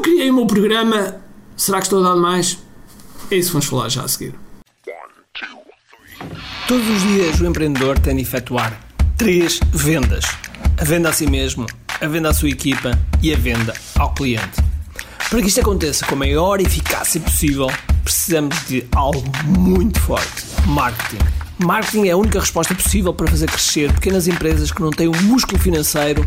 Eu criei o meu programa. Será que estou a dar mais? É isso que vamos falar já a seguir. Todos os dias o empreendedor tem de efetuar três vendas: a venda a si mesmo, a venda à sua equipa e a venda ao cliente. Para que isto aconteça com a maior eficácia possível, precisamos de algo muito forte: marketing. Marketing é a única resposta possível para fazer crescer pequenas empresas que não têm o músculo financeiro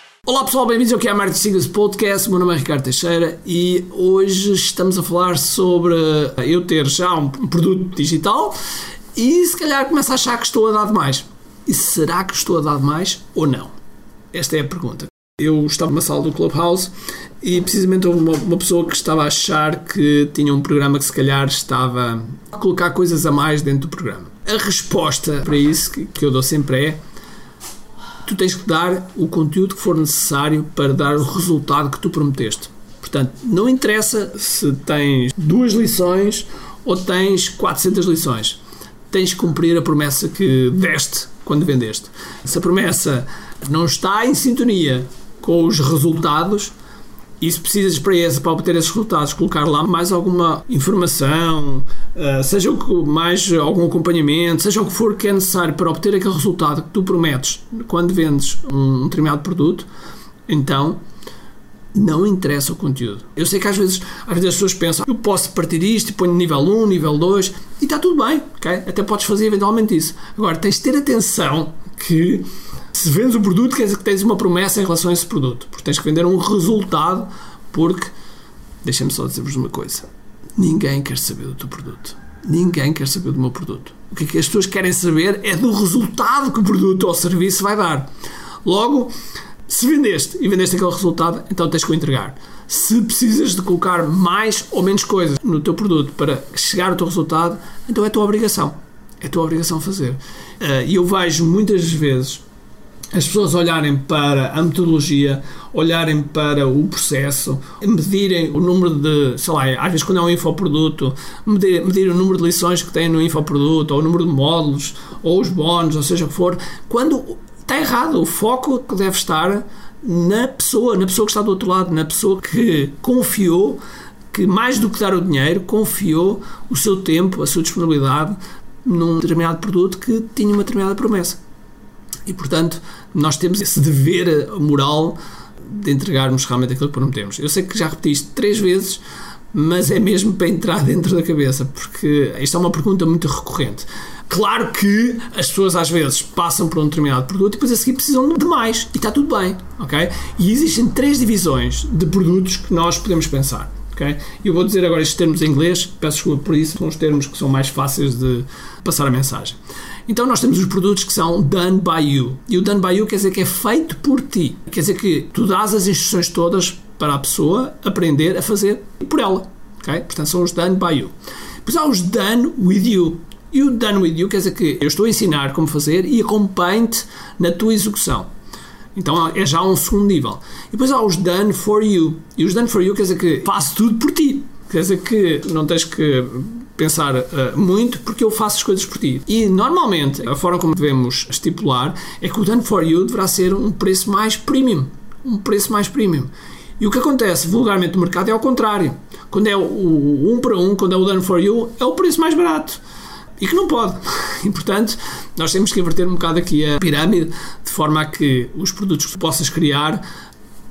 Olá pessoal, bem-vindos é a Marketing Secrets Podcast. Meu nome é Ricardo Teixeira e hoje estamos a falar sobre eu ter já um produto digital e se calhar começo a achar que estou a dar demais. E será que estou a dar demais ou não? Esta é a pergunta. Eu estava numa sala do Clubhouse e precisamente houve uma, uma, pessoa que estava a achar que tinha um programa que se calhar estava a colocar coisas a mais dentro do programa. A resposta para isso que, que eu dou sempre é tu tens que dar o conteúdo que for necessário para dar o resultado que tu prometeste. Portanto, não interessa se tens duas lições ou tens 400 lições. Tens que cumprir a promessa que deste quando vendeste. Se a promessa não está em sintonia com os resultados, se precisas para esse, para obter esses resultados, colocar lá mais alguma informação, uh, seja mais algum acompanhamento, seja o que for que é necessário para obter aquele resultado que tu prometes quando vendes um, determinado produto, então não interessa o conteúdo. Eu sei que às vezes, às vezes as pessoas pensam, eu posso partir isto e ponho nível 1, nível 2 e está tudo bem, ok? Até podes fazer eventualmente isso. Agora, tens de ter atenção que se vendes um produto, quer dizer que tens uma promessa em relação a esse produto. Porque tens que vender um resultado, porque, deixem-me só dizer-vos uma coisa: ninguém quer saber do teu produto. Ninguém quer saber do meu produto. O que, é que as pessoas querem saber é do resultado que o produto ou serviço vai dar. Logo, se vendeste e vendeste aquele resultado, então tens que o entregar. Se precisas de colocar mais ou menos coisas no teu produto para chegar ao teu resultado, então é tua obrigação. É tua obrigação fazer. Eh, E eu vejo muitas vezes as pessoas olharem para a metodologia, olharem para o processo, medirem o número de, sei lá, às vezes quando é um infoproduto, medir, medir o número de lições que tem no infoproduto, ou o número de módulos, ou os bónus, ou seja o que for, quando está errado, o foco que deve estar na pessoa, na pessoa que está do outro lado, na pessoa que confiou, que mais do que dar o dinheiro, confiou o seu tempo, a sua disponibilidade num determinado produto que tinha uma determinada promessa. E, portanto, nós temos esse dever moral de entregarmos realmente aquilo que prometemos. Eu sei que já repeti isto três vezes, mas é mesmo para entrar dentro da cabeça, porque isto é uma pergunta muito recorrente. Claro que as pessoas às vezes passam por um determinado produto e depois a seguir precisam de mais e está tudo bem, ok? E existem três divisões de produtos que nós podemos pensar. Eu vou dizer agora estes termos em inglês, peço desculpa por isso, são os termos que são mais fáceis de passar a mensagem. Então nós temos os produtos que são done by you. E o done by you quer dizer que é feito por ti. Quer dizer que tu dás as instruções todas para a pessoa aprender a fazer por ela. Okay? Portanto, são os done by you. Depois há os done with you. E o done with you quer dizer que eu estou a ensinar como fazer e acompanho-te na tua execução. Então é já um segundo nível. E depois há os done for you. E os done for you quer dizer que faço tudo por ti. Quer dizer que não tens que pensar uh, muito porque eu faço as coisas por ti. E normalmente a forma como devemos estipular é que o done for you deverá ser um preço mais premium. Um preço mais premium. E o que acontece vulgarmente no mercado é ao contrário. Quando é o, o um para um, quando é o done for you, é o preço mais barato e que não pode. E portanto, nós temos que inverter um bocado aqui a pirâmide de forma a que os produtos que possas criar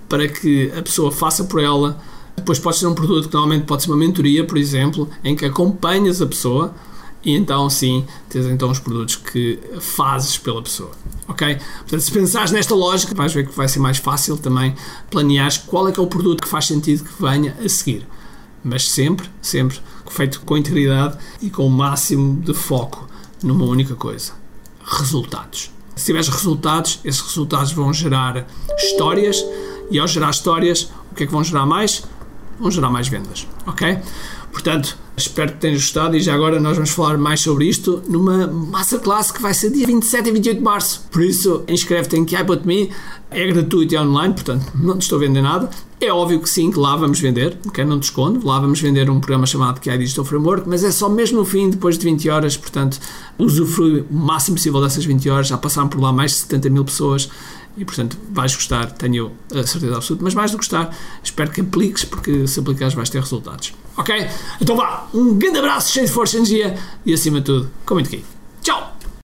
para que a pessoa faça por ela. Depois pode ser um produto que normalmente pode ser uma mentoria, por exemplo, em que acompanhas a pessoa e então sim tens então os produtos que fazes pela pessoa. Ok? Portanto, se pensares nesta lógica, vais ver que vai ser mais fácil também planear qual é que é o produto que faz sentido que venha a seguir. Mas sempre, sempre feito com integridade e com o máximo de foco numa única coisa: resultados. Se tiveres resultados, esses resultados vão gerar histórias e ao gerar histórias, o que é que vão gerar mais? Vão gerar mais vendas, ok? Portanto, Espero que tenhas gostado e já agora nós vamos falar mais sobre isto numa masterclass que vai ser dia 27 e 28 de março. Por isso, inscreve-te em KI.me, é gratuito e online, portanto não te estou a vender nada. É óbvio que sim, que lá vamos vender, ok? Não te escondo, lá vamos vender um programa chamado KI Digital Framework, mas é só mesmo no fim, depois de 20 horas, portanto usufrui o máximo possível dessas 20 horas, já passaram por lá mais de 70 mil pessoas e portanto vais gostar, tenho a certeza absoluta, mas mais do que gostar, espero que apliques, porque se aplicares vais ter resultados. Ok? Então vá, um grande abraço, cheio de força e energia e acima de tudo, com muito aqui.